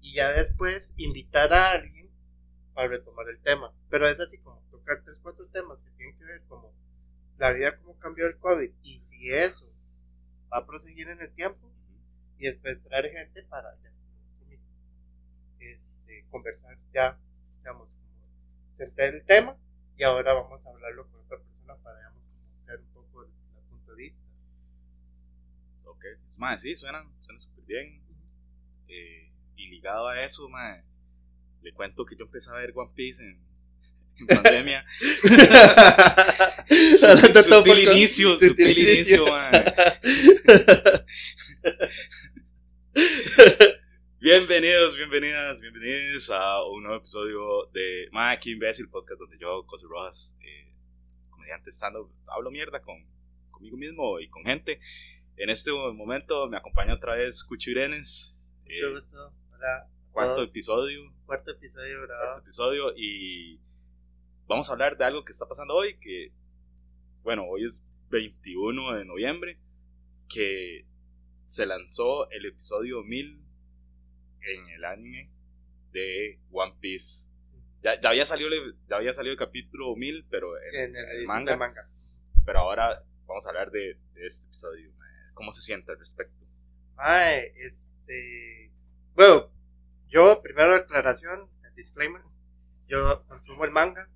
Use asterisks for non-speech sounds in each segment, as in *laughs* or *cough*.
y ya después invitar a alguien para retomar el tema. Pero es así como tocar tres, cuatro temas que tienen que ver como la vida, cómo cambió el COVID y si va a proseguir en el tiempo y después traer gente para ya, este, conversar ya, digamos, sentar el tema y ahora vamos a hablarlo con otra persona para digamos, ver un poco el, el punto de vista. Ok, mae, sí, suenan, suenan súper bien. Eh, y ligado a eso, mae, le cuento que yo empecé a ver One Piece en pandemia. *laughs* Sutil por- inicio, sutil sutil inicio. *laughs* Bienvenidos, bienvenidas, bienvenidos a un nuevo episodio de Mae, aquí imbécil, podcast donde yo, José Rojas, eh, comediante stand hablo mierda con, conmigo mismo y con gente. En este momento me acompaña otra vez Cucho Irenes, eh, gusto. Hola. cuarto todos. episodio, Cuarto episodio cuarto grabado. episodio y vamos a hablar de algo que está pasando hoy, que bueno, hoy es 21 de noviembre, que se lanzó el episodio 1000 en el anime de One Piece. Ya, ya había salido el, ya había salido el capítulo 1000, pero en, En el, el manga. manga. pero ahora vamos a hablar de, de este episodio. ¿Cómo se siente al respecto? Mae, este. Bueno, yo, primero aclaración, disclaimer. Yo consumo el manga.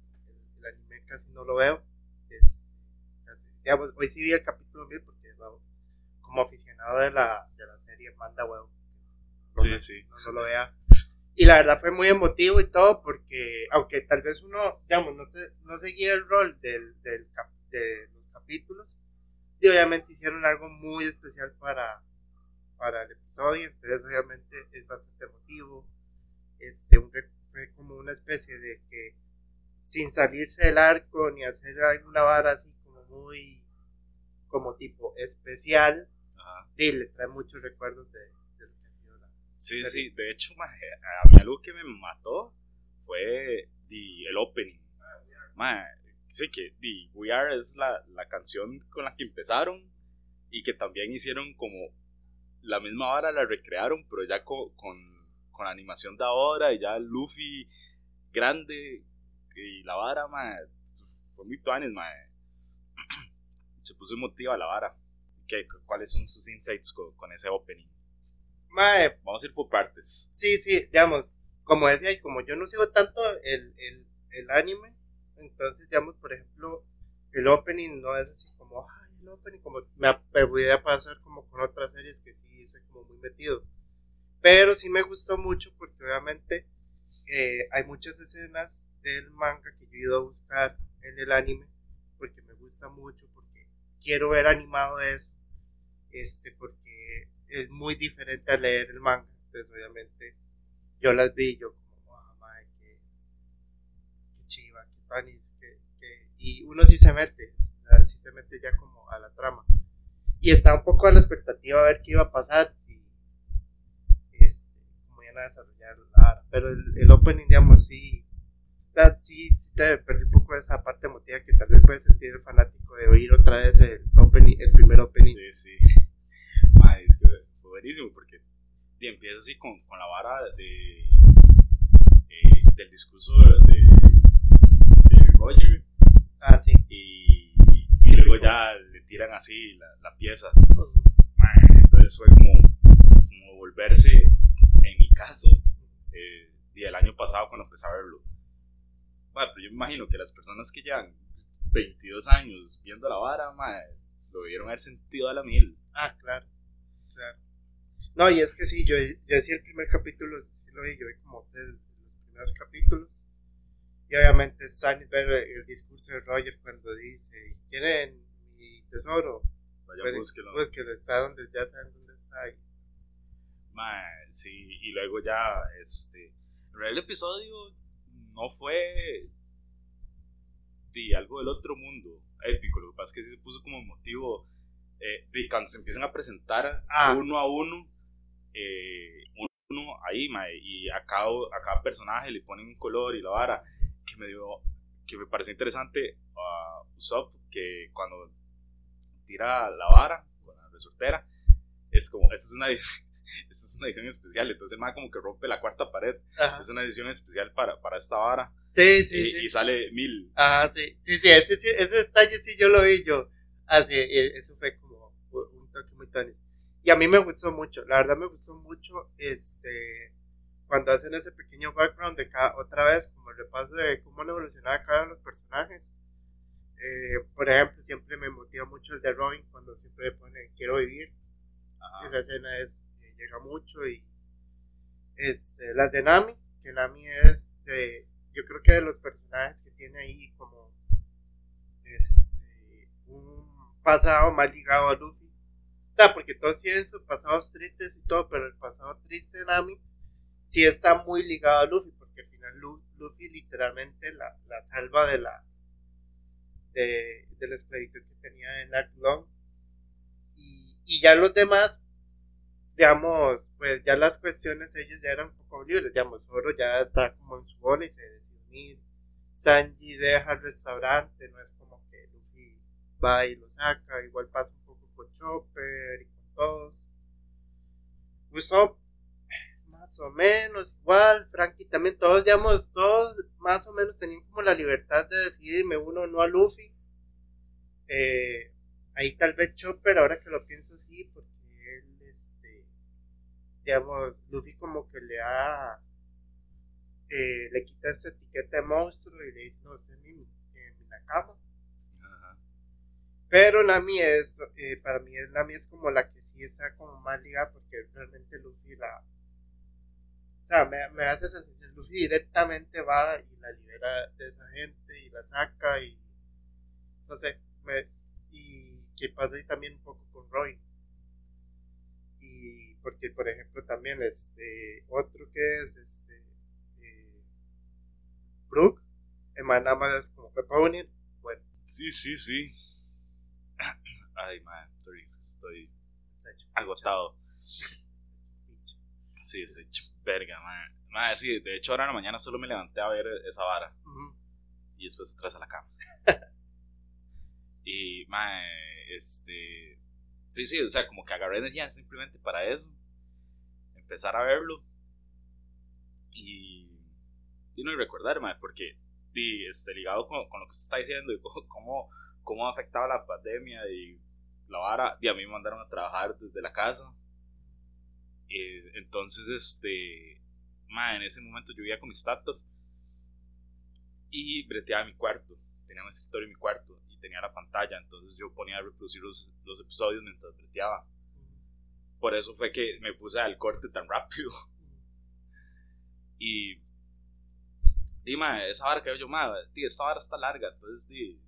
Casi no lo veo. Es, casi- digamos, hoy sí vi el capítulo 1000 porque como aficionado de la, de la serie manda huevo. No Sí, sí. No, no lo vea. Y la verdad fue muy emotivo y todo porque, aunque tal vez uno, digamos, no, te- no seguía el rol del, del cap- de los capítulos, y obviamente hicieron algo muy especial para, para el episodio, entonces obviamente es bastante emotivo. Este, un fue como una especie de que sin salirse del arco ni hacer alguna vara así como muy como tipo especial, Ajá. y le trae muchos recuerdos de, de lo que ha sido la Sí, Serio. sí, de hecho, mae, a mí algo que me mató fue the- el opening. Mae, sí que the We Are es la, la canción con la que empezaron y que también hicieron como la misma vara, la recrearon, pero ya con, con, con la animación de ahora y ya Luffy grande y la vara, mae, fue muy tuanes, mae. *clears throat* Se puso emotiva la vara. ¿Qué, ¿Cuáles son sus insights con, con ese opening? Mae, Vamos a ir por partes. Sí, sí, digamos, como decía, y como yo no sigo tanto el, el, el anime, entonces, digamos, por ejemplo, el opening no es así como, ay, el opening, como me, me pudiera pasar como con otras series que sí hice como muy metido. Pero sí me gustó mucho porque obviamente eh, hay muchas escenas del manga que yo he ido a buscar en el anime porque me gusta mucho, porque quiero ver animado eso, este, porque es muy diferente a leer el manga. Entonces, obviamente, yo las vi yo como, ah, madre, qué, qué chiva, qué tanis, qué, qué-". y uno sí se mete, sí se mete ya como a la trama. Y estaba un poco a la expectativa a ver qué iba a pasar, si, este, cómo iban a desarrollar la vara. Pero el, el opening, digamos, sí, sea, sí, sí te perdí un poco esa parte emotiva que tal vez puede sentir el fanático de oír otra vez el, opening, el primer opening. Sí, sí. Mae, es que fue buenísimo porque y empieza así con, con la vara de, eh, del discurso de, de Roger Ah, sí. y, y luego ya le tiran así la, la pieza. Entonces fue como, como volverse, en mi caso, eh, y el año pasado cuando empecé a verlo. Mae, pero yo me imagino que las personas que llevan 22 años viendo la vara, lo debieron haber sentido a la mil. Ah, claro, claro. No, y es que sí, yo, yo sí el primer capítulo, sí lo vi, yo vi como tres los primeros capítulos. Y obviamente es ver el discurso de Roger cuando dice, ¿quieren mi tesoro? Vaya, Pues, búsquelo. pues que lo está donde ya saben dónde está. Y, Sí, y luego ya, este, en realidad el episodio no fue de algo del otro mundo épico, lo que pasa es que sí se puso como motivo eh, y cuando se empiezan a presentar Ah. uno a uno, eh, uno ahí, mae, y a cada, a cada personaje le ponen un color y la vara, que me dio, que me pareció interesante a Usopp, que cuando tira la vara con la resortera, es como, esto es una, *laughs* *laughs* esto es una edición especial, entonces el mae como que rompe la cuarta pared, Ajá. es una edición especial para, para esta vara, Sí, sí, y, sí. y sale mil. Ajá, sí. Sí, sí, ese, sí, ese detalle sí yo lo vi yo. Así, e- eso fue como un toque muy tonis. Y a mí me gustó mucho, la verdad me gustó mucho este cuando hacen ese pequeño background de cada, otra vez, como el repaso de cómo han evolucionado cada uno de los personajes. Eh, por ejemplo, siempre me motiva mucho el de Robin cuando siempre pone quiero vivir. Ajá. Esa escena es, llega mucho y este, las de Nami, que Nami es de, yo creo que de los personajes que tiene ahí como este, un pasado más ligado a Luffy. O porque todos tienen sus pasados tristes y todo, pero el pasado triste de Nami sí está muy ligado a Luffy, porque al final Lu- Luffy literalmente la, la salva de la de, de la esclavitud que tenía en Dark Long. Y, y ya los demás, digamos, pues ya las cuestiones ellos ya eran un poco libres, digamos, Zoro ya está como en su bola y se decide unir. Sanji deja el restaurante, no es como que Luffy va y lo saca, igual pasa un poco con Chopper y con todos. Usopp, más o menos, igual, Frankie también, todos, digamos, todos más o menos tenían como la libertad de decidirme uno o no a Luffy. Eh, ahí tal vez Chopper, ahora que lo pienso sí, porque digamos, Luffy como que le da, eh, le quita esta etiqueta de monstruo y le dice, no, es mi, eh, mi Nakama. Ajá. Pero Nami es, eh, para mí es, Nami es como la que sí está como más ligada porque realmente Luffy la, o sea, me, me hace esa sensación, Luffy directamente va y la libera de esa gente y la saca y, no sé, me, y que pasa ahí también un poco con Robin. Porque, por ejemplo, también este, otro que es, este, eh, man nada más como, puedo unir, bueno, Sí, sí, sí. *coughs* Ay, man, estoy, agotado. *laughs* Sí, es hecho verga, man. Man, sí, de hecho ahora en la mañana solo me levanté a ver esa vara Ujú. y después atrás a la cama. *laughs* y, man, este... Sí, sí, o sea, como que agarré energía simplemente para eso. Empezar a verlo. Y... Y no y recordar, man, porque y, este, ligado con, con lo que se está diciendo y *laughs* cómo, cómo, ha afectado la pandemia y la vara, y a mí me mandaron a trabajar desde la casa. Eh, entonces, este, ma, en ese momento yo vivía con mis tatas y breteaba mi cuarto. Tenía un escritorio en mi cuarto y tenía la pantalla, entonces yo ponía a reproducir los, los episodios mientras breteaba. Por eso fue que me puse al corte tan rápido. *laughs* Y, y ma, esa vara que yo, ma, tío, esta vara está larga, entonces, di,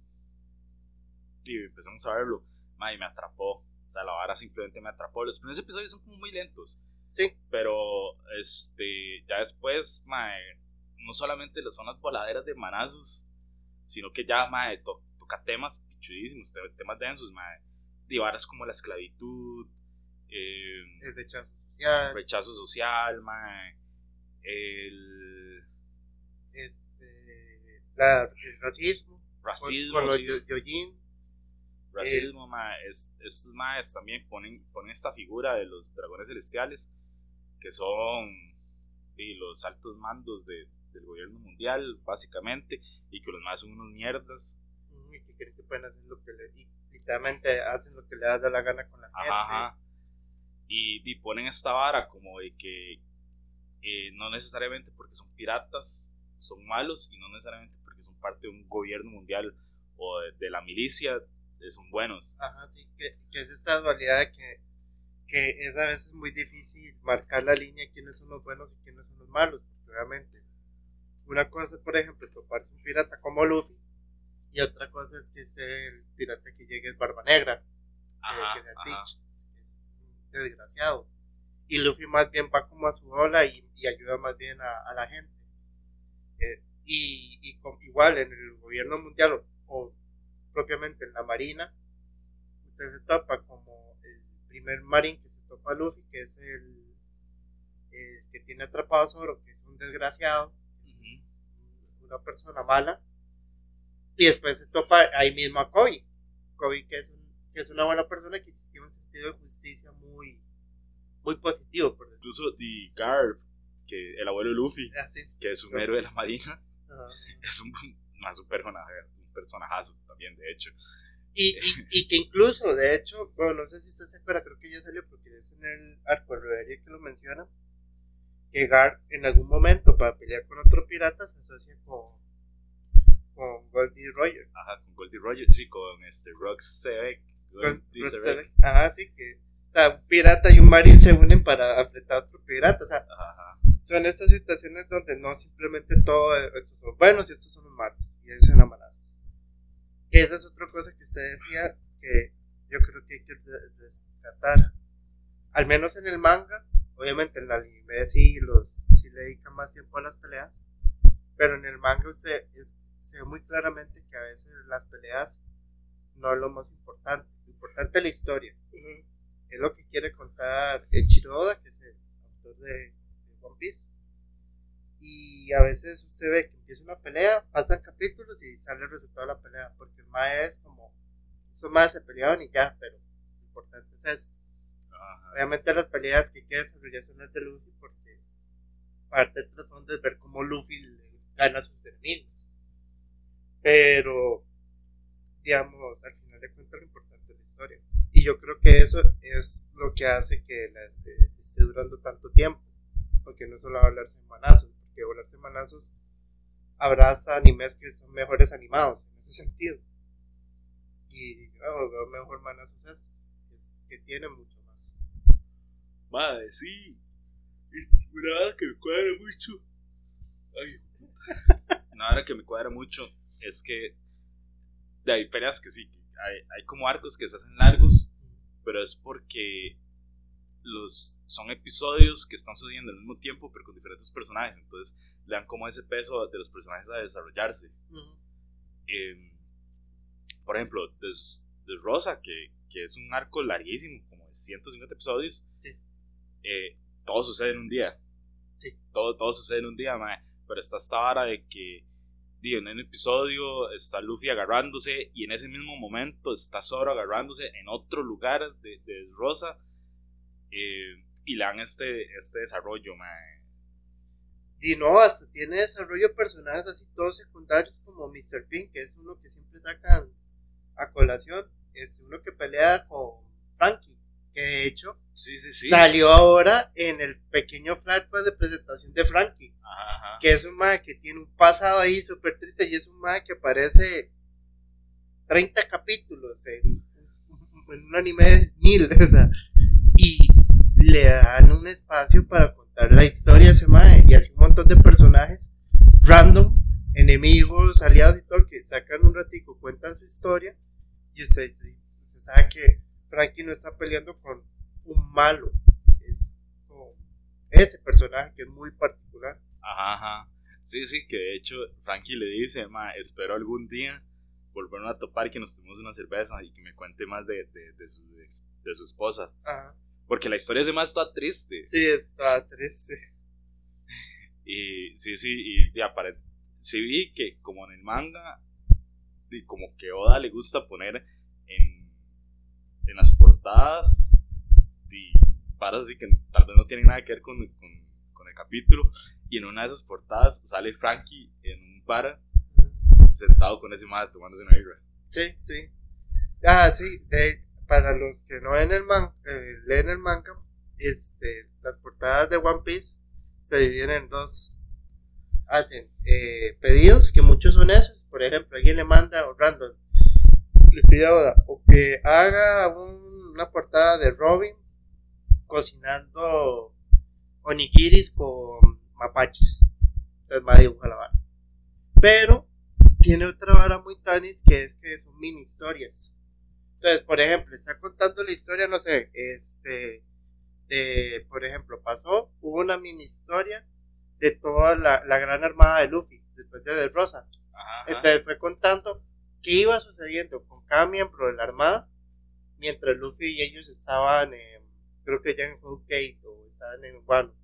di, empezamos a verlo, ma, y me atrapó. O sea, la vara simplemente me atrapó. Los primeros episodios son como muy lentos. Sí. Pero, este, ya después, ma, no solamente son las voladeras de manazos, sino que ya, ma, to- toca temas pichudísimos, te- temas densos, ma, de varas como la esclavitud, eh, el rechazo social, rechazo social, ma, el este, la, el racismo, racismo, con, con los sí, yo- yojin, racismo, es- estos maes también ponen, ponen esta figura de los dragones celestiales, que son sí, los altos mandos de- del gobierno mundial, básicamente, y que los más son unos mierdas. y que creen que pueden hacer lo que di- literalmente hacen lo que les da la gana con la gente. Ajá, ajá. Y, y ponen esta vara como de que eh, no necesariamente porque son piratas son malos y no necesariamente porque son parte de un gobierno mundial o de, de la milicia eh, son buenos. Ajá, sí, que, que es esta dualidad de que, que es a veces muy difícil marcar la línea de quiénes son los buenos y quiénes son los malos, porque obviamente una cosa es, por ejemplo, toparse un pirata como Luffy y otra cosa es que sea el pirata que llegue es Barba Negra, eh, Ajá, que sea. Teach, desgraciado. Y Luffy más bien va como a su ola y, y ayuda más bien a, a la gente. Eh, y y con- igual en el gobierno mundial o, o propiamente en la marina, usted se topa como el primer marín que se topa a Luffy, que es el, el que tiene atrapado a Zoro, que es un desgraciado, una persona mala, y después se topa ahí mismo a Kobe, Kobe que es, un- que es una buena persona que tiene un sentido de justicia muy, muy positivo, por Incluso The Garb, que el abuelo de Luffy, así. que es un héroe de la marina, Ajá. *laughs* es un, más un personaje, un personajazo también, de hecho. Y, y, *laughs* y que incluso, de hecho, bueno, no sé si usted se acuerda, creo que ya salió porque es en el arco de Reverie que lo menciona, que Gar en algún momento para pelear con otro pirata se asocia con, con Goldie Roger. Ajá, con Goldie Roger, sí, con este Rox Sebek. Con. Sebek. Ajá, sí, que o sea, un pirata y un marín se unen para apretar a otro pirata. O sea, Ajá, son estas situaciones donde no simplemente todo eh, estos son buenos y estos son los malos. Y ahí se enamoran. Que esa es otra cosa que usted decía que yo creo que hay que rescatar. Al menos en el manga, obviamente en el anime sí, los, sí le dedican más tiempo a las peleas. Pero en el manga usted es- se ve muy claramente que a veces las peleas no es lo más importante. Importante la historia. Es lo que quiere contar Eiichiro Oda, que es el autor de, de One Piece. Y a veces se ve que empieza una pelea, pasan capítulos y sale el resultado de la pelea. Porque el Mae es como. Estos Maes se pelearon y ya, pero lo importante es eso. ajá. Obviamente las peleas que hay que desarrollar son las de Luffy porque parte del trasfondo es ver cómo Luffy le gana a sus enemigos. Pero, digamos, al final de cuentas lo importante es la historia. Y yo creo que eso es lo que hace que la, eh, esté durando tanto tiempo. Porque no solo hablarse en manazos, porque hablarse en manazos habrá hasta animes que son mejores animados en ese sentido. Y oh, veo mejor manazos es- que tiene mucho más. Madre, sí. Es una que me cuadra mucho. Ay. *laughs* Una hora que me cuadra mucho es que hay peleas que sí, hay, hay como arcos que se hacen largos, pero es porque los son episodios que están sucediendo al mismo tiempo, pero con diferentes personajes. Entonces le dan como ese peso de los personajes a desarrollarse. Eh, por ejemplo, Des, Des Rosa, que, que es un arco larguísimo, como de 150 episodios. Sí. eh, todo sucede en un día. Sí. Todo, todo sucede en un día. Pero está esta vara de que digo, en un episodio está Luffy agarrándose y en ese mismo momento está Zoro agarrándose en otro lugar de, Rosa eh, y le dan este, este desarrollo, mae. Y no, hasta tiene desarrollo de personajes así todos secundarios como Mr. Pink, que es uno que siempre sacan a colación. Es uno que pelea con Frankie, que de hecho Sí, sí, sí. salió ahora en el pequeño flashback de presentación de Frankie, Ajá, ajá. que es un mae que tiene un pasado ahí súper triste y es un mae que aparece 30 capítulos en, en un anime de mil, *laughs* o sea, y le dan un espacio para contar la historia a ese mae y así un montón de personajes random, enemigos, aliados y todo, que sacan un ratico, cuentan su historia y usted, se sabe que Frankie no está peleando con un malo, es con ese personaje que es muy particular. Ajá, ajá. Sí, sí, que de hecho Frankie le dice, ma, espero algún día volvernos a topar y que nos tomemos una cerveza y que me cuente más de, de, de su, de su esposa. Ajá. Porque la historia de más está triste. Sí, está triste. *laughs* Y sí, sí, y de apare- sí vi que como en el manga, y como que Oda le gusta poner en, en las portadas y paras así que tal vez no tienen nada que ver con, con, con el capítulo. Y en una de esas portadas sale Frankie en un bar sentado con ese madre tomándose una birra. Sí, sí. Ah, sí, de, para los que no ven el man, eh, leen el manga, este, las portadas de One Piece se dividen en dos. Hacen eh, pedidos, que muchos son esos. Por ejemplo, alguien le manda o random, le pide a o que haga un- una portada de Robin cocinando onigiris con mapaches. Entonces, más dibuja la vara. Pero tiene otra vara muy tanis que es que son mini historias. Entonces, por ejemplo, está contando la historia, no sé, este, de, por ejemplo, pasó, hubo una mini historia de toda la, la gran armada de Luffy, después de De Rosa. Ajá, ajá. Entonces fue contando qué iba sucediendo con cada miembro de la armada mientras Luffy y ellos estaban, en, creo que ya en Whole Gate o estaban en Wano.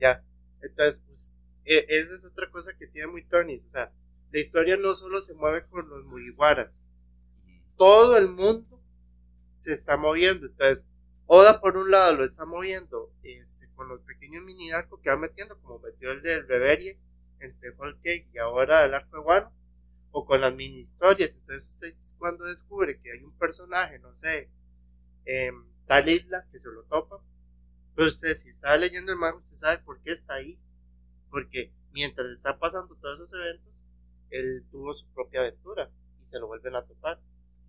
Ya. Entonces, pues, e- esa es otra cosa que tiene muy Tony. O sea, la historia no solo se mueve con los Mugiwaras. Todo el mundo se está moviendo. Entonces, Oda por un lado lo está moviendo este, con los pequeños mini arcos que va metiendo, como metió el del Reverie entre Whole Cake y ahora el arco de Wano, o con las mini historias. Entonces, usted cuando descubre que hay un personaje, no sé, en tal isla que se lo topa, pues usted si está leyendo el manga, usted sabe por qué está ahí. Porque mientras está pasando todos esos eventos, él tuvo su propia aventura y se lo vuelven a topar.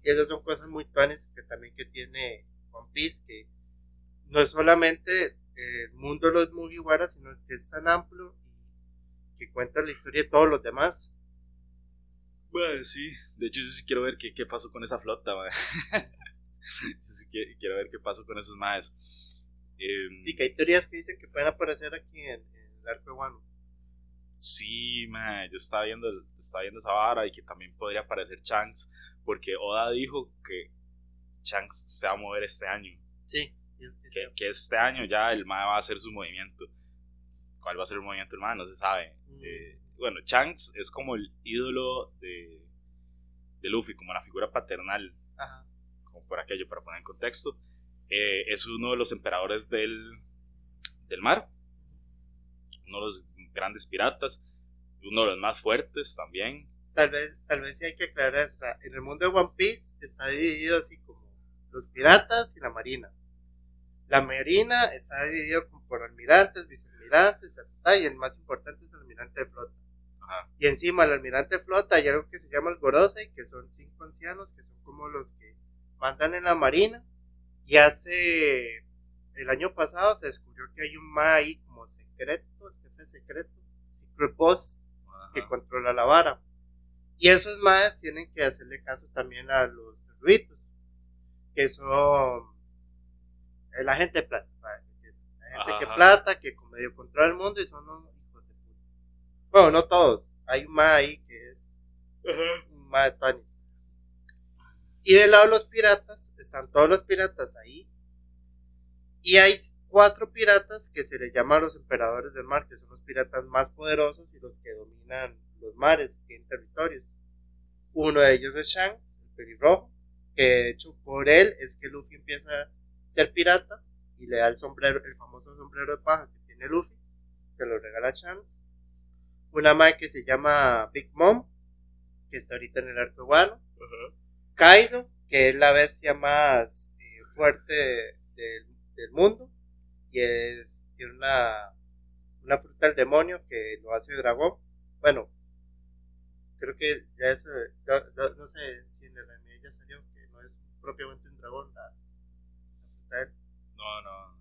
Y esas son cosas muy tuanes que también que tiene One Piece, que no es solamente el mundo de los Mugiwara, sino que es tan amplio y que cuenta la historia de todos los demás. Bueno, sí, de hecho yo sí quiero ver qué, qué pasó con esa flota, man. *laughs* sí quiero ver qué pasó con esos maes. Em, Y que hay teorías que dicen que pueden aparecer aquí en, en el arco de Wano. Sí, man, yo estaba viendo, estaba viendo esa vara y que también podría aparecer Shanks, porque Oda dijo que Shanks se va a mover este año, Sí. yo que, que este año ya el mae va a hacer su movimiento. ¿Cuál va a ser el movimiento del mae? No se sabe. Mm. Eh, bueno, Shanks es como el ídolo de, de Luffy, como la figura paternal, Ajá. como por aquello, para poner en contexto. Eh, es uno de los emperadores del, del mar, uno de los grandes piratas, uno de los más fuertes también. Tal vez, tal vez sí hay que aclarar eso. O sea, en el mundo de One Piece está dividido así como los piratas y la marina. La marina está dividido por almirantes, vicealmirantes, y el más importante es el almirante de flota. Ajá. Y encima del almirante flota hay algo que se llama el Gorosei, que son cinco ancianos, que son como los que mandan en la marina. Y hace el año pasado se descubrió que hay un ma ahí como secreto, el jefe secreto, Secret Boss, que controla la vara. Y esos más tienen que hacerle caso también a los servitos, que son la gente plata, la gente Ajá, que plata, que como medio controla el mundo y son unos hijos de puta. Bueno, no todos, hay un más ahí que es un más de Tuanis. Y del lado de los piratas, están todos los piratas ahí. Y hay cuatro piratas que se les llama los emperadores del mar, que son los piratas más poderosos y los que dominan los mares, que tienen territorios. Uno de ellos es Shang, el pelirrojo, que de hecho por él es que Luffy empieza a ser pirata y le da el sombrero, el famoso sombrero de paja que tiene Luffy, se lo regala a Shanks. Una madre que se llama Big Mom, que está ahorita en el arco de Wano. Kaido, que es la bestia más eh, fuerte de- del, del mundo. Y es, tiene una, una fruta del demonio que lo hace dragón. Bueno, creo que ya eso, ya- ya- no sé si en el anime ya salió, que no es propiamente un dragón, la, la fruta del- No, no.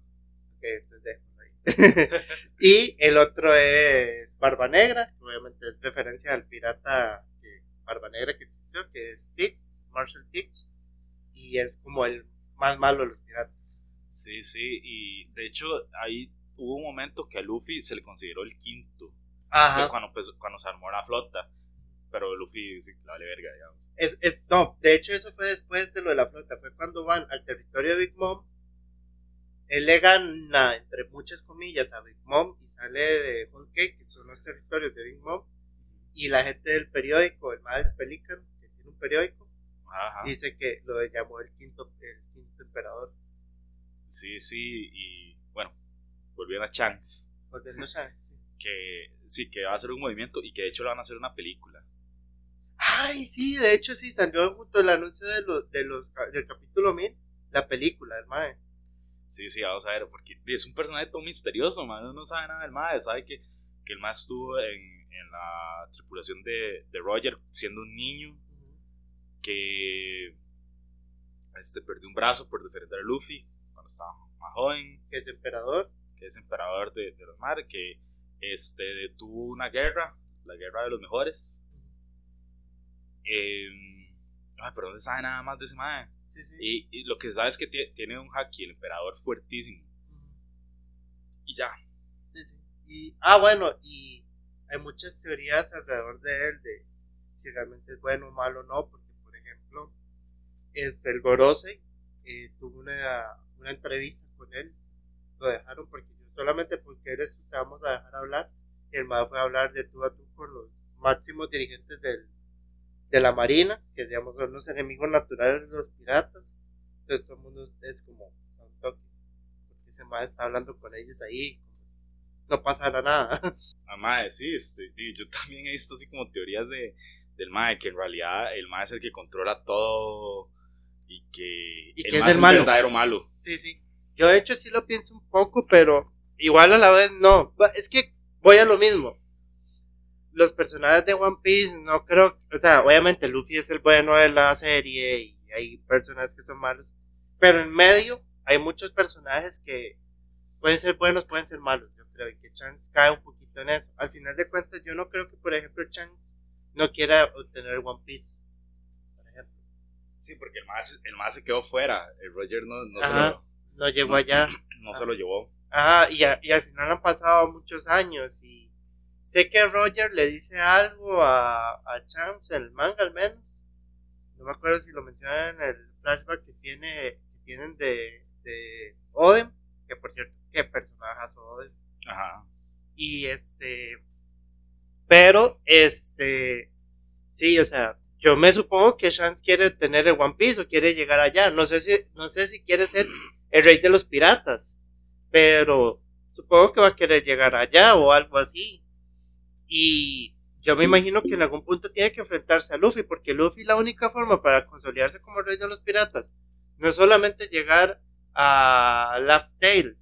Ok, entonces. *laughs* y el otro es Barba Negra, que obviamente es referencia al pirata que, Barba Negra que existió, que es Tick, Marshall Tick, y es como el más malo de los piratas. Sí, sí, y de hecho ahí hubo un momento que a Luffy se le consideró el quinto, Ajá. cuando, cuando se armó la flota, pero Luffy la vale verga, digamos. Es, es, no, de hecho eso fue después de lo de la flota, fue cuando van al territorio de Big Mom. Él le gana, entre muchas comillas, a Big Mom y sale de Whole Cake, que son los territorios de Big Mom. Y la gente del periódico, el mal del Pelícano, que tiene un periódico, Ajá. dice que lo llamó el quinto, el quinto emperador. Sí, sí, y bueno, volviendo a Shanks, Volviendo a Shang, sí. *laughs* que sí, que va a hacer un movimiento y que de hecho le van a hacer una película. Ay, sí, de hecho sí, salió junto al anuncio de los, de los, del capítulo 1000, la película, el mae. Sí, sí, vamos a ver, porque es un personaje todo misterioso, man, uno no sabe nada del mae, sabe que, que el mae estuvo en, en la tripulación de, de Roger siendo un niño, que este, perdió un brazo por defender a Luffy cuando estaba más joven, Que es emperador. que es emperador de, de los mares, que este, detuvo una guerra, la guerra de los mejores. Eh, pero no se sabe nada más de ese mae. Sí, sí. Y, y lo que se sabe es que tie- tiene un haki, el emperador fuertísimo. Y ya. Sí, sí. Y, ah, bueno, y hay muchas teorías alrededor de él, de si realmente es bueno o malo o no, porque, por ejemplo, este, el Gorosei, eh, tuve una, una entrevista con él, lo dejaron porque solamente porque eres tú te vamos a dejar hablar. Y el MAD fue a hablar de tú a tú con los máximos dirigentes del, de la Marina, que digamos son los enemigos naturales de los piratas. Entonces todo el mundo es como un toque, porque ese MAD está hablando con ellos ahí, no pasará nada. *laughs* Ah, mae, sí, este, yo también he visto así como teorías de, del mae, que en realidad el mae es el que controla todo y que, Y el que es mae el malo. verdadero malo. Sí, sí. Yo de hecho sí lo pienso un poco, pero igual a la vez no. Es que voy a lo mismo. Los personajes de One Piece no creo, o sea, obviamente Luffy es el bueno de la serie y hay personajes que son malos, pero en medio hay muchos personajes que pueden ser buenos, pueden ser malos. Yo creo y que Shanks cae un poquito en eso. Al final de cuentas, yo no creo que, por ejemplo, Shanks no quiera obtener One Piece. Por ejemplo. Sí, porque el se- el mae se quedó fuera. El Roger no, no, se, Ajá. lo, No llegó allá. no se lo llevó. Ajá, y, a- y al final han pasado muchos años y sé que Roger le dice algo a, a Champs en el manga al menos. No me acuerdo si lo mencionan en el flashback que tiene que tienen de, de Odin, que por cierto, qué personajazo Odin. Ajá. Y este pero este sí, o sea, yo me supongo que Shanks quiere tener el One Piece o quiere llegar allá. No sé si no sé si quiere ser el rey de los piratas, pero supongo que va a querer llegar allá o algo así. Y yo me imagino que en algún punto tiene que enfrentarse a Luffy, porque Luffy la única forma para consolidarse como el rey de los piratas no es solamente llegar a Laugh Tale,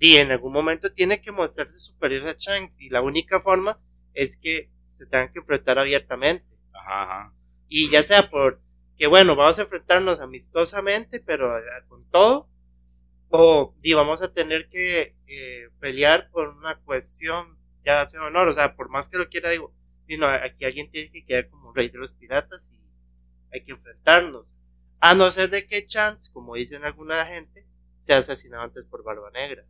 y en algún momento tiene que mostrarse superior a Shanks, y la única forma es que se tengan que enfrentar abiertamente. Ajá, ajá. Y ya sea por que bueno, vamos a enfrentarnos amistosamente, pero eh, con todo, o di, vamos a tener que eh, pelear por una cuestión ya sea honor, o sea, por más que lo quiera, digo, di, no, aquí alguien tiene que quedar como rey de los piratas y hay que enfrentarnos. A no ser de que Chance, como dicen alguna gente, sea asesinado antes por Barba Negra.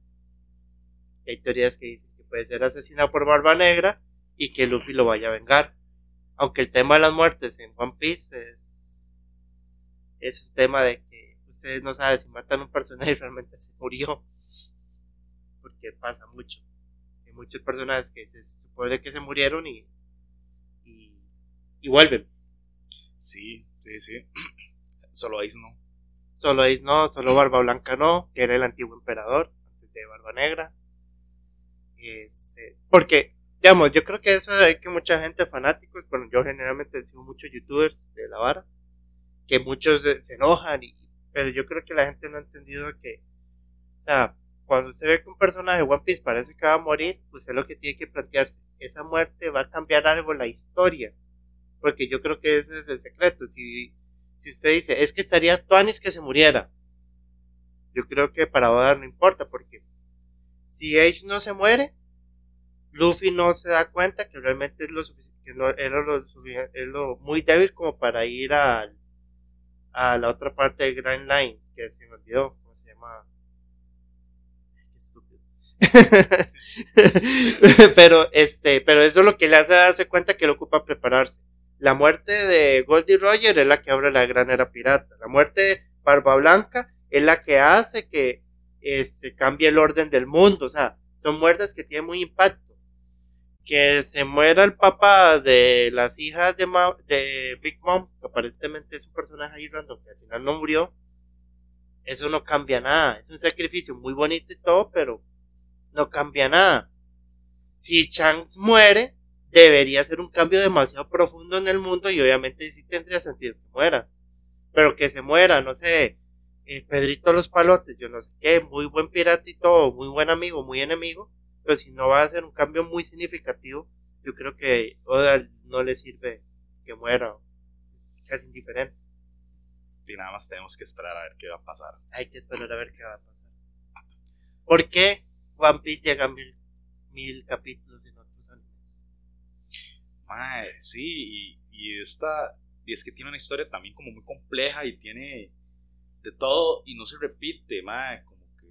Hay teorías que dicen que puede ser asesinado por Barba Negra y que Luffy lo vaya a vengar aunque el tema de las muertes en One Piece es, es un tema de que ustedes no saben si matan a un personaje y realmente se murió. Porque pasa mucho. Hay muchos personajes que se supone que se murieron y, y, y vuelven. Sí, sí, sí. *clears throat* Solo Ace no. Solo Ace no, solo Barba Blanca no, que era el antiguo emperador, antes de Barba Negra. Este, porque, digamos, yo creo que eso hay que mucha gente fanáticos, bueno, yo generalmente sigo muchos youtubers de la vara, que muchos se se enojan, y, pero yo creo que la gente no ha entendido que, o sea, cuando usted ve que un personaje One Piece parece que va a morir, usted lo que tiene que plantearse, esa muerte va a cambiar algo la historia, porque yo creo que ese es el secreto, si si usted dice, es que estaría Tuanis que se muriera. Yo creo que para Oda no importa, porque si Ace no se muere, Luffy no se da cuenta que realmente es lo que no, es lo muy débil como para ir al, a la otra parte del Grand Line, que se me olvidó, ¿cómo se llama? *laughs* Pero este, pero eso es lo que le hace darse cuenta que le ocupa prepararse. La muerte de Goldie Roger es la que abre la gran era pirata. La muerte de Barba Blanca es la que hace que este, cambie el orden del mundo. O sea, son muertes que tienen muy impacto. Que se muera el papá de las hijas de, de Big Mom, que aparentemente es un personaje ahí random que al final no murió. Eso no cambia nada. Es un sacrificio muy bonito y todo, pero no cambia nada. Si Shanks muere, debería ser un cambio demasiado profundo en el mundo y obviamente sí tendría sentido que muera. Pero que se muera, no sé, eh, Pedrito los Palotes, yo no sé qué, muy buen todo, muy buen amigo, muy enemigo, pero si no va a ser un cambio muy significativo, yo creo que Oda no le sirve que muera, casi indiferente. Y nada más tenemos que esperar a ver qué va a pasar. Hay que esperar a ver qué va a pasar. ¿Por qué One Piece llega a mil, mil capítulos en otros animes? Mae, sí, y, y esta. Y es que tiene una historia también como muy compleja y tiene de todo y no se repite, mae, como que.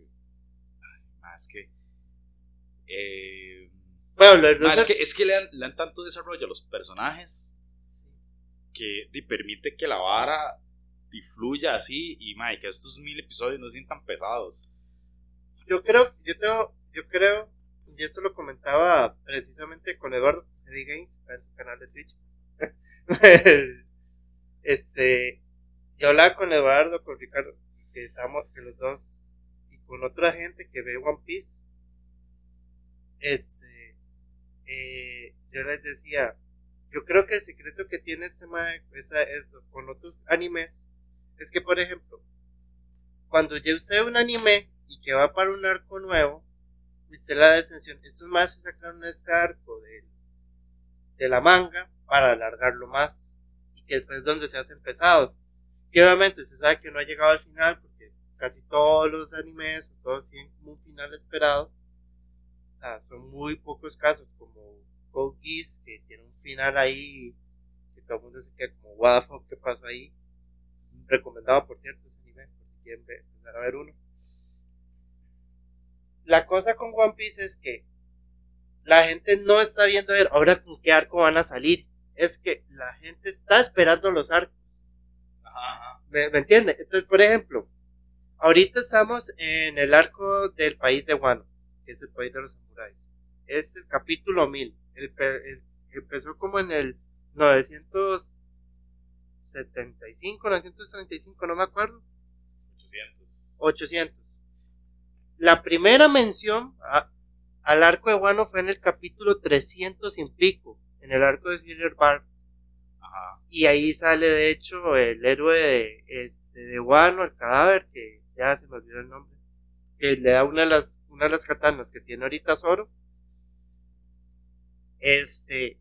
Mae, es que. Eh, Bueno, mae, es que, es que le, dan, le dan tanto desarrollo a los personajes Sí. que di, permite que la vara y fluya así y mae, que estos mil episodios no sean tan pesados. Yo creo, yo tengo, yo creo, y esto lo comentaba precisamente con Eduardo de Games en su canal de Twitch. *laughs* este, yo hablaba con Eduardo, con Ricardo, que estamos, que los dos, y con otra gente que ve One Piece, este, eh, yo les decía, yo creo que el secreto que tiene este mae, esa, es, con otros animes, es que, por ejemplo, cuando ya usted un anime y que va para un arco nuevo, usted la descensión, estos más se sacaron este arco de, de la manga para alargarlo más y que después es donde se hacen pesados. Y obviamente usted sabe que no ha llegado al final porque casi todos los animes todos tienen como un final esperado. O sea, son muy pocos casos como Code Geass que tiene un final ahí que todo el mundo se queda como what the fuck, ¿qué pasó ahí? Recomendado por cierto ese anime, por si quieren empezar a ver uno. La cosa con One Piece es que la gente no está viendo ver ahora con qué arco van a salir. Es que la gente está esperando los arcos. ¿Me, ¿Me entiende? Entonces, por ejemplo, ahorita estamos en el arco del país de Wano, que es el país de los samuráis. Es el capítulo 1000. El, el, empezó como en el 975, 935, no me acuerdo. 800. 800. La primera mención a, al arco de Wano fue en el capítulo 300 y pico, en el arco de Silver Bar. Ajá. Y ahí sale, de hecho, el héroe de, este, de Wano, el cadáver, que ya se me olvidó el nombre, que le da una de las, una de las katanas que tiene ahorita Zoro. Este,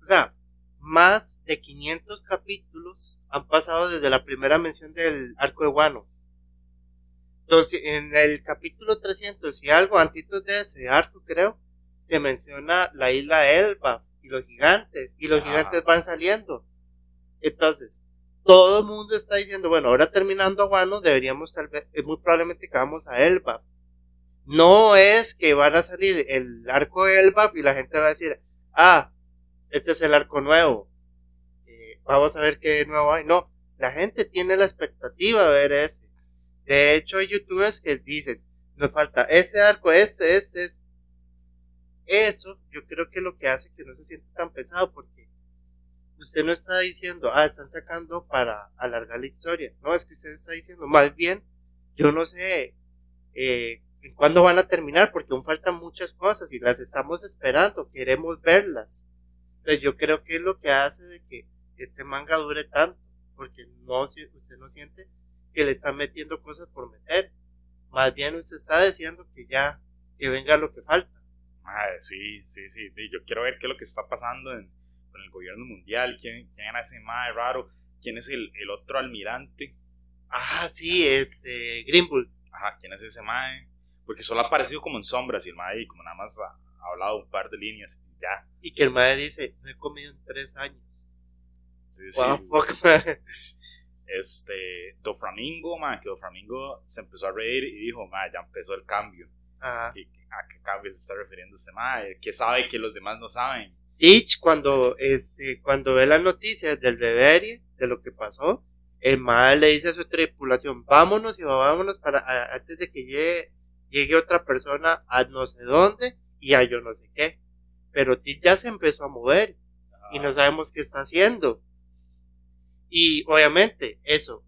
o sea, más de 500 capítulos han pasado desde la primera mención del arco de Wano. Entonces, en el capítulo 300 y algo antes de ese arco, creo, se menciona la isla Elba y los gigantes, y los Ah. gigantes van saliendo. Entonces, todo el mundo está diciendo, bueno, ahora terminando Wano, deberíamos tal vez, eh, muy probablemente que vamos a Elba. No es que van a salir el arco de Elba y la gente va a decir, ah, este es el arco nuevo. Eh, vamos a ver qué nuevo hay. No, la gente tiene la expectativa de ver ese. De hecho, hay youtubers que dicen, nos falta ese arco, este, este, este. Eso, yo creo que lo que hace que no se sienta tan pesado, porque usted no está diciendo, ah, están sacando para alargar la historia. No, es que usted está diciendo, más bien, yo no sé eh, cuándo van a terminar, porque aún faltan muchas cosas y las estamos esperando, queremos verlas. Entonces, yo creo que es lo que hace de que este manga dure tanto, porque no, usted no siente que le están metiendo cosas por meter. Más bien usted está diciendo que ya, que venga lo que falta. Madre, sí, sí, sí. Yo quiero ver qué es lo que está pasando en, con el gobierno mundial. ¿Quién, quién era ese mae raro? ¿Quién es el, el otro almirante? Ah, sí, es eh, Greenbull. Ajá, ¿quién es ese mae? Porque solo ha aparecido como en sombras y el mae como nada más ha, ha hablado un par de líneas y ya. Y que el madre dice, no he comido en tres años. Sí, sí. Fuck? *laughs* Este, Doflamingo, mae, que Doflamingo se empezó a reír y dijo, mae, ya empezó el cambio. Ajá. ¿Qué- ¿A qué cambio se está refiriendo este mae? ¿Qué sabe que los demás no saben? Teach, cuando, este, cuando ve las noticias del Reverie, de lo que pasó, el mal le dice a su tripulación, vámonos y vámonos para, a- antes de que llegue, llegue otra persona a no sé dónde y a yo no sé qué. Pero Teach ya se empezó a mover y no sabemos qué está haciendo. Y obviamente, eso,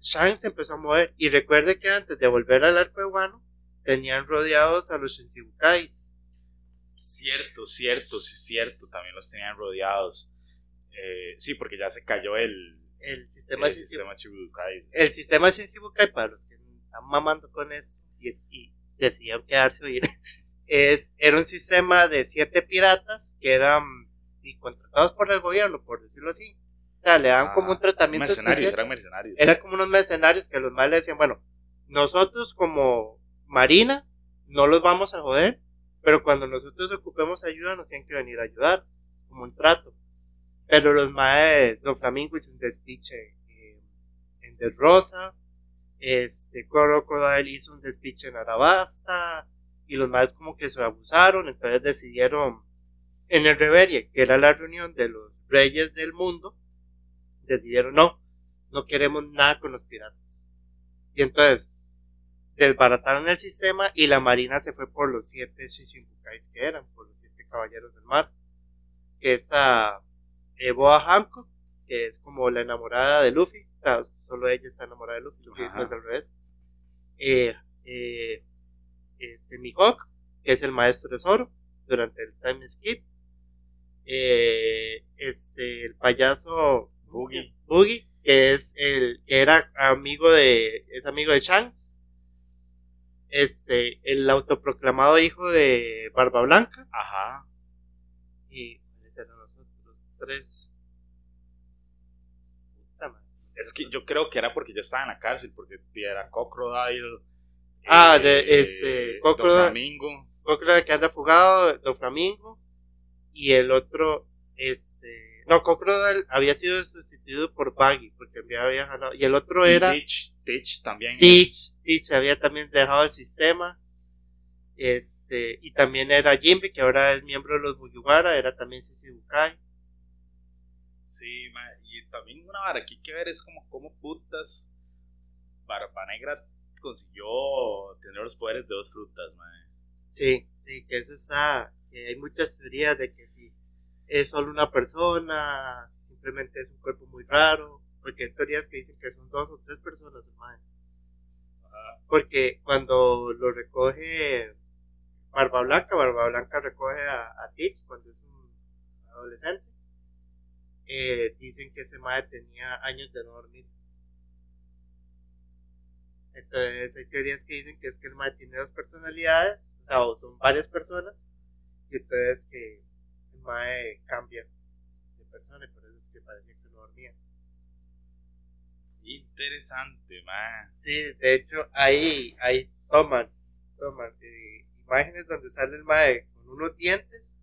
Shang se empezó a mover. Y recuerde que antes de volver al arco de Wano, tenían rodeados a los Shinchibukais. Cierto, cierto, sí, cierto. También los tenían rodeados. Eh, sí, porque ya se cayó el, El sistema, el sistema el sistema Shinshibukai, para los que están mamando con eso y, es- y decidieron quedarse oír, *laughs* es, era un sistema de siete piratas que eran y contratados por el gobierno, por decirlo así. O sea, le daban como un tratamiento Mercenarios, especial. eran mercenarios. Era como unos mercenarios que los más le decían, bueno, nosotros como Marina no los vamos a joder, pero cuando nosotros ocupemos ayuda nos tienen que venir a ayudar, como un trato. Pero los maes, Don Flamingo hizo un despiche eh, en Desrosa, este, Crocodile hizo un despiche en Arabasta, y los maes como que se abusaron, entonces decidieron, en el Reverie, que era la reunión de los reyes del mundo, decidieron, no, no queremos nada con los piratas. Y entonces, desbarataron el sistema y la marina se fue por los siete Shichimbukais que eran, por los siete caballeros del mar. Que es a Boa Hancock, que es como la enamorada de Luffy, o sea, solo ella está enamorada de Luffy, Luffy pues al revés. Eh, eh, este Mihawk, que es el maestro de Zoro durante el time skip. Eh, este, el payaso Boogie. Boogie, que es el, que era amigo de, es amigo de Shanks. Este, el autoproclamado hijo de Barba Blanca. Ajá. Y, ¿cuáles eran los? Tres. Es que yo creo que era porque ya estaba en la cárcel, porque era Crocodile. Ah, eh, de, este, Crocodile. Doflamingo. Crocodile que anda fugado, Don Flamingo. Y el otro, este. No, Crocodile había sido sustituido por Baggy, porque había jalado. Y el otro Y era. Teach, Teach también. Teach, Teach había también dejado el sistema. Este, y también era Jimbe, que ahora es miembro de los Mugiwara, era también Shichibukai. Sí, ma, y también una vara que hay que ver es como cómo putas Barba Negra consiguió tener los poderes de dos frutas, ma. Sí, sí, que eso está, que hay muchas teorías de que si es solo una persona, si simplemente es un cuerpo muy raro, porque hay teorías que dicen que son dos o tres personas, hermano. Ajá. Porque cuando lo recoge Barba Blanca, Barba Blanca recoge a, a Teach cuando es un adolescente. Eh, dicen que ese madre tenía años de no dormir. Entonces hay teorías que dicen que es que el madre tiene dos personalidades, o sea, o son varias personas, y entonces que madre cambia de persona y por eso es que parecía que no dormía. Interesante, ma. Sí, de hecho, ahí, ahí toman, toman eh, imágenes donde sale el mae con unos dientes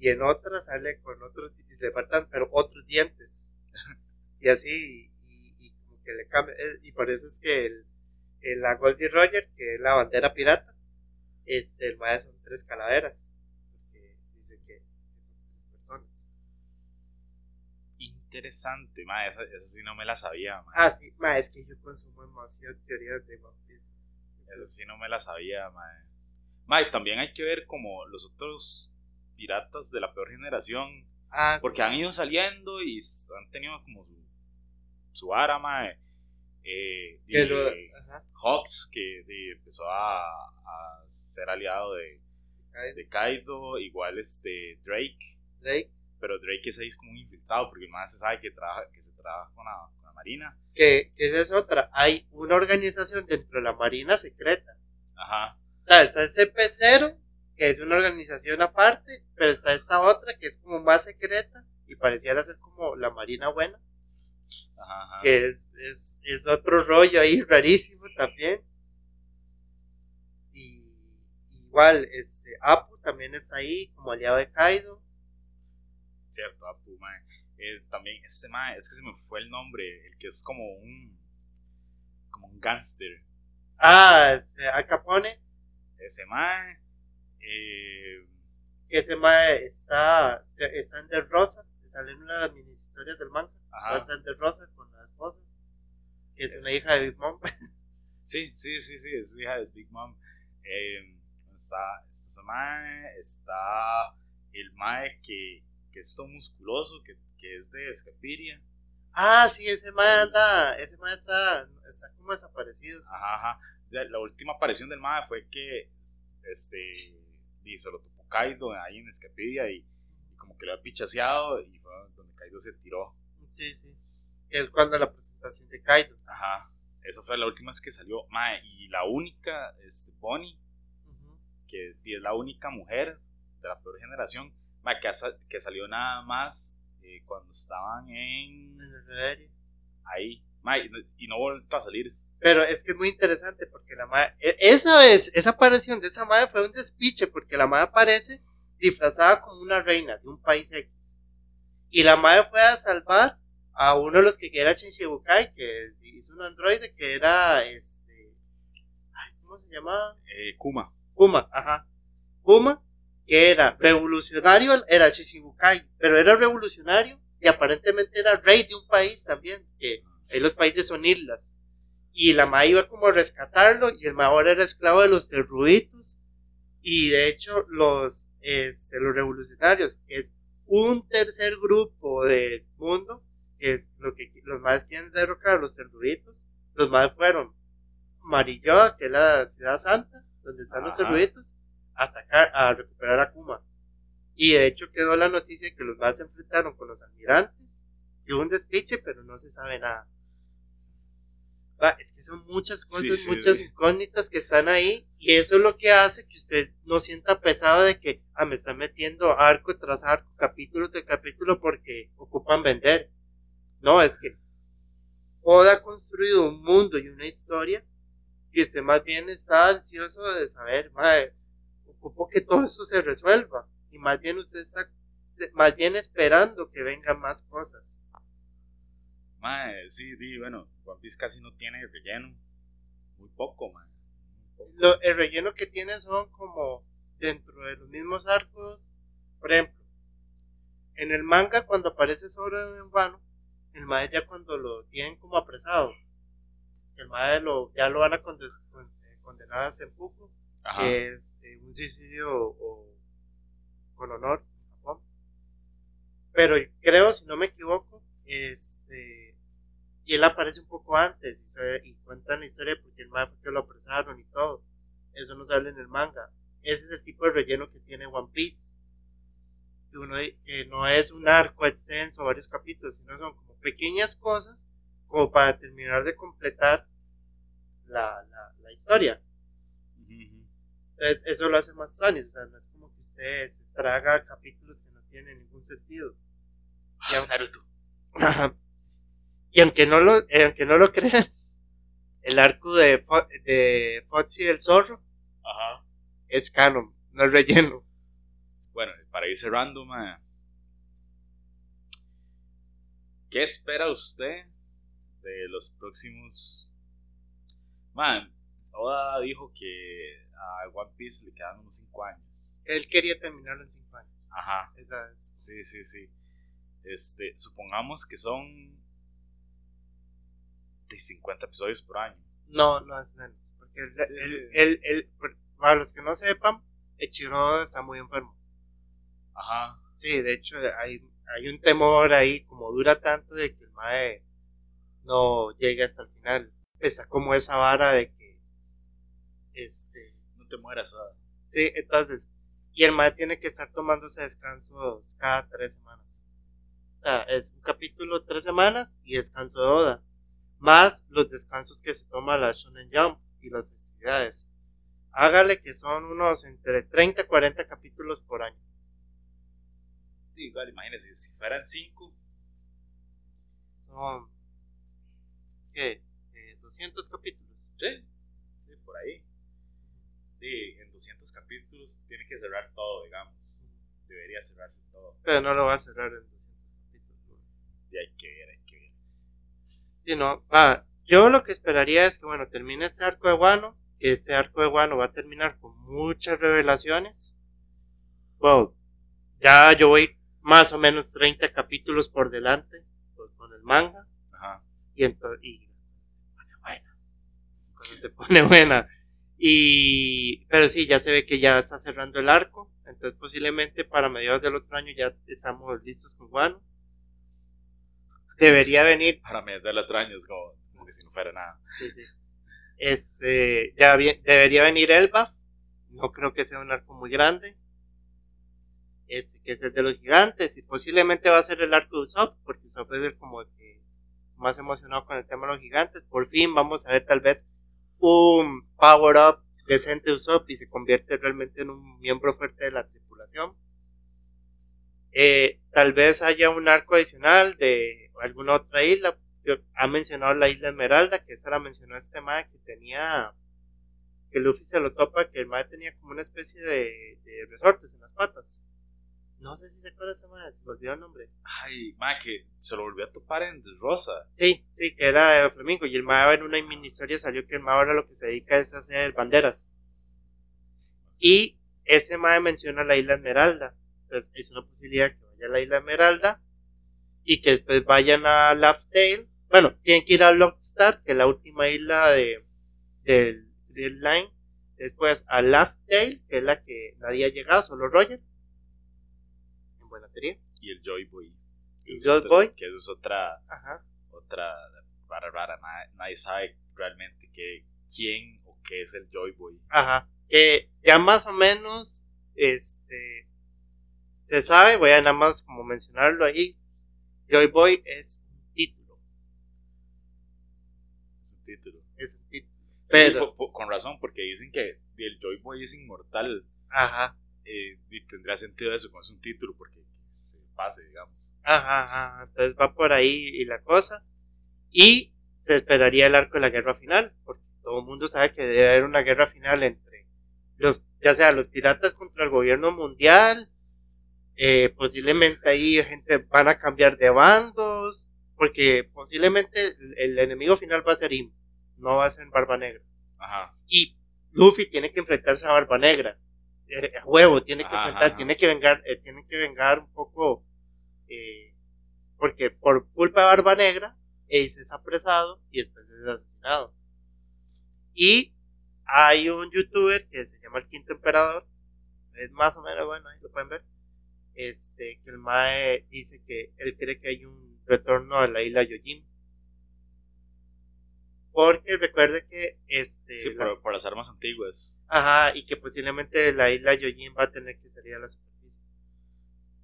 y en otras sale con otros, le faltan, pero otros dientes. *laughs* Y así, y, y como que le cambia. y por eso es que el, el- la Goldie Roger, que es la bandera pirata, es el mae son tres calaveras. Porque dice que son tres personas. Interesante, ma. Esa, esa sí no me la sabía, ma. Ah, sí, mae, es que yo consumo demasiado teorías de One Piece. Esa sí no me la sabía, ma. Ma, y también hay que ver como los otros piratas de la peor generación. Ah, sí. Porque han ido saliendo y han tenido como su, su vara, ma. Eh, Que y lo- ajá, Hawks, que de- empezó a, a ser aliado de, de Kaido. Igual este Drake. Drake. Pero Drake es ahí como un infiltrado porque más se sabe que, trabaja, que se trabaja con la, con la marina. que, esa es otra. Hay una organización dentro de la Marina secreta. Ajá. O sea, está CP0, que es una organización aparte, pero está esta otra que es como más secreta y pareciera ser como la Marina buena, Ajá, ajá. que es, es, es otro rollo ahí rarísimo también. Y igual, este, Apu también está ahí como aliado de Kaido. Cierto, Apu, mae. Eh, también este mae, es que se me fue el nombre, el que es como un como un gángster. Ah, este, Al Capone, Ese mae, eh, ese mae está, está en Rosa, sale en una de las mini historias del manga. ajá. Está en De Rosa con la esposa, que es, Es- una hija de Big Mom. *laughs* Sí, sí, sí, sí, es hija de Big Mom. Eh, está, está ese mae, está el mae que, que es todo musculoso, que, que es de Escapiria. Ah, sí, ese mae anda, ese mae está, está como desaparecido. sí. Ajá, ajá. La, la última aparición del mae fue que este y se lo topó Kaido ahí en Escapiria y, y como que lo ha pichaseado y fue donde Kaido se tiró. Sí, sí. Es cuando la presentación de Kaido. Ajá. Esa fue la última vez que salió. Mae, y la única, este, Bonnie, Ujú. que es la única mujer de la peor generación, que, que salió nada más eh, cuando estaban en ahí. Y no- y no volvió a salir. Pero es que es muy interesante porque la madre, esa vez, esa aparición de esa madre fue un despiche porque la madre aparece disfrazada como una reina de un país X. Y la madre fue a salvar a uno de los que era Shichibukai, que hizo un androide que era este. Ay, ¿Cómo se llamaba? Eh, Kuma. Kuma, ajá. Kuma, que era revolucionario, era Shichibukai, pero era revolucionario y aparentemente era rey de un país también, que Ahí los países son islas. Y la ma iba como a rescatarlo y el ma ahora era esclavo de los terruitos. Y de hecho los, este, los revolucionarios, que es un tercer grupo del mundo, que es lo que los más quieren derrocar, los terruitos, los más fueron Marilloa, que es la ciudad santa, donde están los terruitos, a atacar, a recuperar a Kuma. Y de hecho quedó la noticia de que los más se enfrentaron con los almirantes, y hubo un despiche, pero no se sabe nada. Ah, es que son muchas cosas, Sí, sí, muchas sí. incógnitas que están ahí, y eso es lo que hace que usted no sienta pesado de que, ah, me están metiendo arco tras arco, capítulo tras capítulo, porque ocupan vender. No, es que Oda ha construido un mundo y una historia, y usted más bien está ansioso de saber, madre, ocupo que todo eso se resuelva, y más bien usted está más bien esperando que vengan más cosas. Mae, sí, di, bueno, One Piece casi no tiene relleno. Muy poco, mae. Muy poco. Lo, el relleno que tiene son como dentro de los mismos arcos, por ejemplo, en el manga cuando aparece sobre en vano, el mae ya cuando lo tienen como apresado, el mae lo, ya lo van a eh, condenar a seppuku, Es eh, un suicidio o, con honor Japón. Pero creo, si no me equivoco, este y él aparece un poco antes y, se- y cuentan la historia porque el fue que lo apresaron y todo. Eso no sale en el manga. Ese es el tipo de relleno que tiene One Piece. Que, uno, no es un arco extenso, varios capítulos, sino son como pequeñas cosas como para terminar de completar la historia. Entonces, eso lo hace más Sonic, o sea, no es como que usted se traga capítulos que no tienen ningún sentido. Ya. Ah, Naruto. y aunque no lo, eh, aunque no lo *laughs* crean, el arco de, Fo- de Foxy el zorro Ajá. es canon, no es relleno. Bueno, para ir cerrando, mae. ¿Qué espera usted de los próximos. Man, Oda dijo que a One Piece le quedan unos 5 años. Él quería terminarlo en 5 años. Ajá. Esa es- Sí, sí, sí. Este, supongamos que son de 50 episodios por año. No, no es menos. Porque él, Sí, él- sí. él- él- por- para los que no sepan, Echiro está muy enfermo. Ajá. Sí, de hecho hay, hay un temor ahí, como dura tanto, de que el Mae no llegue hasta el final. Está como esa vara de que, este, te mueras, Oda. sí, entonces, y el Mae tiene que estar tomándose descansos cada tres semanas. O sea, es un capítulo tres semanas y descanso de Oda. Más los descansos que se toma la Shonen Jump y las festividades. Hágale que son unos entre 30 y 40 capítulos por año. Sí, igual, imagínese, si fueran 5, Son, ¿qué? Eh, 200 capítulos. sí. Sí, en 200 capítulos tiene que cerrar todo, digamos. Debería cerrarse todo. Pero no lo va a cerrar en 200 capítulos. Y hay que ver, hay que ver. Sí, no. Ah, yo lo que esperaría es que, bueno, termine este arco de Wano. Que este arco de Wano va a terminar con muchas revelaciones. Bueno, ya yo voy más o menos 30 capítulos por delante pues, con el manga. Ajá. Y entonces, y se pone buena. Cuando se pone buena. Y, pero sí, ya se ve que ya está cerrando el arco. Entonces posiblemente para mediados del otro año ya estamos listos con Wano. Debería venir, Para mí, del otro año es como, como que si no fuera nada. sí, sí. Este, ya vi- debería venir Elbaf. No creo que sea un arco muy grande. Este, que es el de los gigantes. Y posiblemente va a ser el arco de Usopp, porque Usopp es el como el que más emocionado con el tema de los gigantes. Por fin vamos a ver tal vez un power up decente de Usopp y se convierte realmente en un miembro fuerte de la tripulación. Eh, tal vez haya un arco adicional de alguna otra isla. Ha mencionado la isla Esmeralda, que esa la mencionó este mae que tenía, que Luffy se lo topa, que el mae tenía como una especie de resortes en las patas. No sé si se acuerda ese mae, se me olvidó el nombre. Ay, ma, que se lo volvió a topar en Rosa. Sí, sí, que era de Flamingo. Y el mae en una mini historia salió que el mae ahora lo que se dedica es a hacer banderas. Y ese mae menciona la isla Esmeralda. Entonces es una posibilidad que vaya a la isla Esmeralda y que después vayan a Laugh Tale. bueno, tienen que ir a Lockstar, que es la última isla de, del Line. Después a Laughdale, que es la que nadie ha llegado, solo Roger. Teoría. Y el Joy Boy. Es Joy Boy. Que eso es otra, Ajá. otra rara, rara. Nadie, nadie sabe realmente que, quién o qué es el Joy Boy. Ajá. Que ya más o menos, este, se sabe, voy a nada más como mencionarlo ahí. Joy Boy es un título. Es un título. Es un título. Pero, con razón, porque dicen que el Joy Boy es inmortal. ajá. eh, y tendría sentido eso, como es un título, porque pase, digamos. Ajá, ajá. Entonces va por ahí y la cosa. Y se esperaría el arco de la guerra final, porque todo el mundo sabe que debe haber una guerra final entre los, ya sea los piratas contra el gobierno mundial, eh, posiblemente ahí gente van a cambiar de bandos, porque posiblemente el, el enemigo final va a ser Im, no va a ser Barba Negra. Ajá. Y Luffy tiene que enfrentarse a Barba Negra. Eh, a huevo, tiene que enfrentar, ajá. tiene que vengar, eh, tiene que vengar un poco, eh, porque por culpa de Barba Negra, Ace es apresado y después es asesinado. Y hay un youtuber que se llama el Quinto Emperador, es más o menos bueno, ahí lo pueden ver. Este, que el Mae dice que él cree que hay un retorno a la isla Yojin. Porque recuerde que este Sí, la- por, por las armas antiguas. Ajá, y que posiblemente la isla Yojin va a tener que salir a la superficie.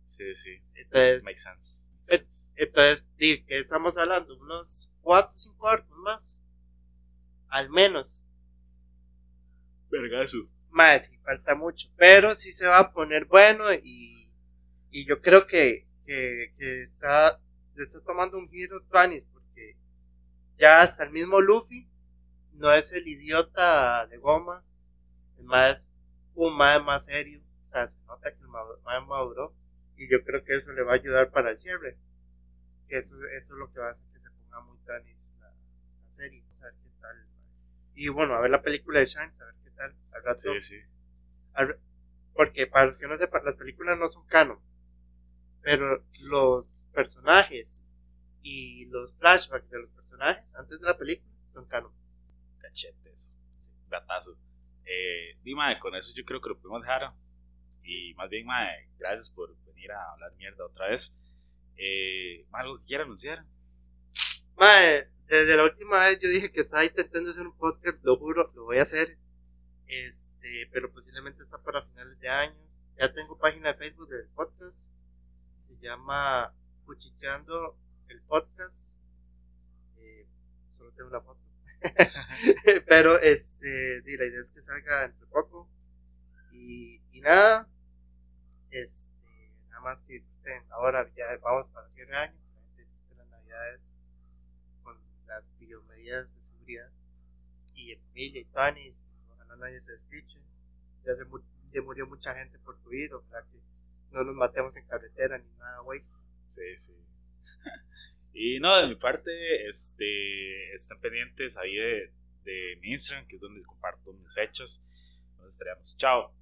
Sí, sí. Entonces, Makes sense. Makes sense. entonces que estamos hablando? Unos 4 o 5 arcos más. Al menos. Vergazo. Más, sí, falta mucho. Pero sí se va a poner bueno y, y yo creo que, que, que está, está tomando un giro Tuanis ya hasta el mismo Luffy no es el idiota de goma. Es más, un más más serio. O sea, se nota que el más maduró. Y yo creo que eso le va a ayudar para el cierre. Que eso, eso es lo que va a hacer que se ponga muy Tuanis la, la serie. A ver qué tal. Y bueno, a ver la película de Shanks, a ver qué tal. Al rato. Sí, sí. Al- Porque para los que no sepan, las películas no son canon. Pero los personajes y los flashbacks de los personajes antes de la película son canon. Cachete, eso. Sí, Gatazo. Eh, y, con eso yo creo que lo podemos dejar. Y más bien, mae, gracias por venir a hablar mierda otra vez. Eh, algo que quiera anunciar. Mae, desde la última vez yo dije que estaba intentando hacer un podcast, lo juro, lo voy a hacer. Este, pero posiblemente está para finales de año. Ya tengo página de Facebook del podcast. Se llama Cuchicheando el podcast. Eh, solo tengo una foto. *laughs* pero este, la idea es que salga entre poco. Y, y nada. Este, nada más que. Ahora ya vamos para cierre de año. La las navidades con las biomedidas de seguridad y en familia y tanis, ojalá nadie se despiche. Ya se murió mucha gente por COVID, ojalá que no nos matemos en carretera ni nada, güey. Sí, sí y no, de mi parte, este, están pendientes ahí de, de mi Instagram, que es donde comparto mis fechas. Nos estaremos. Chao.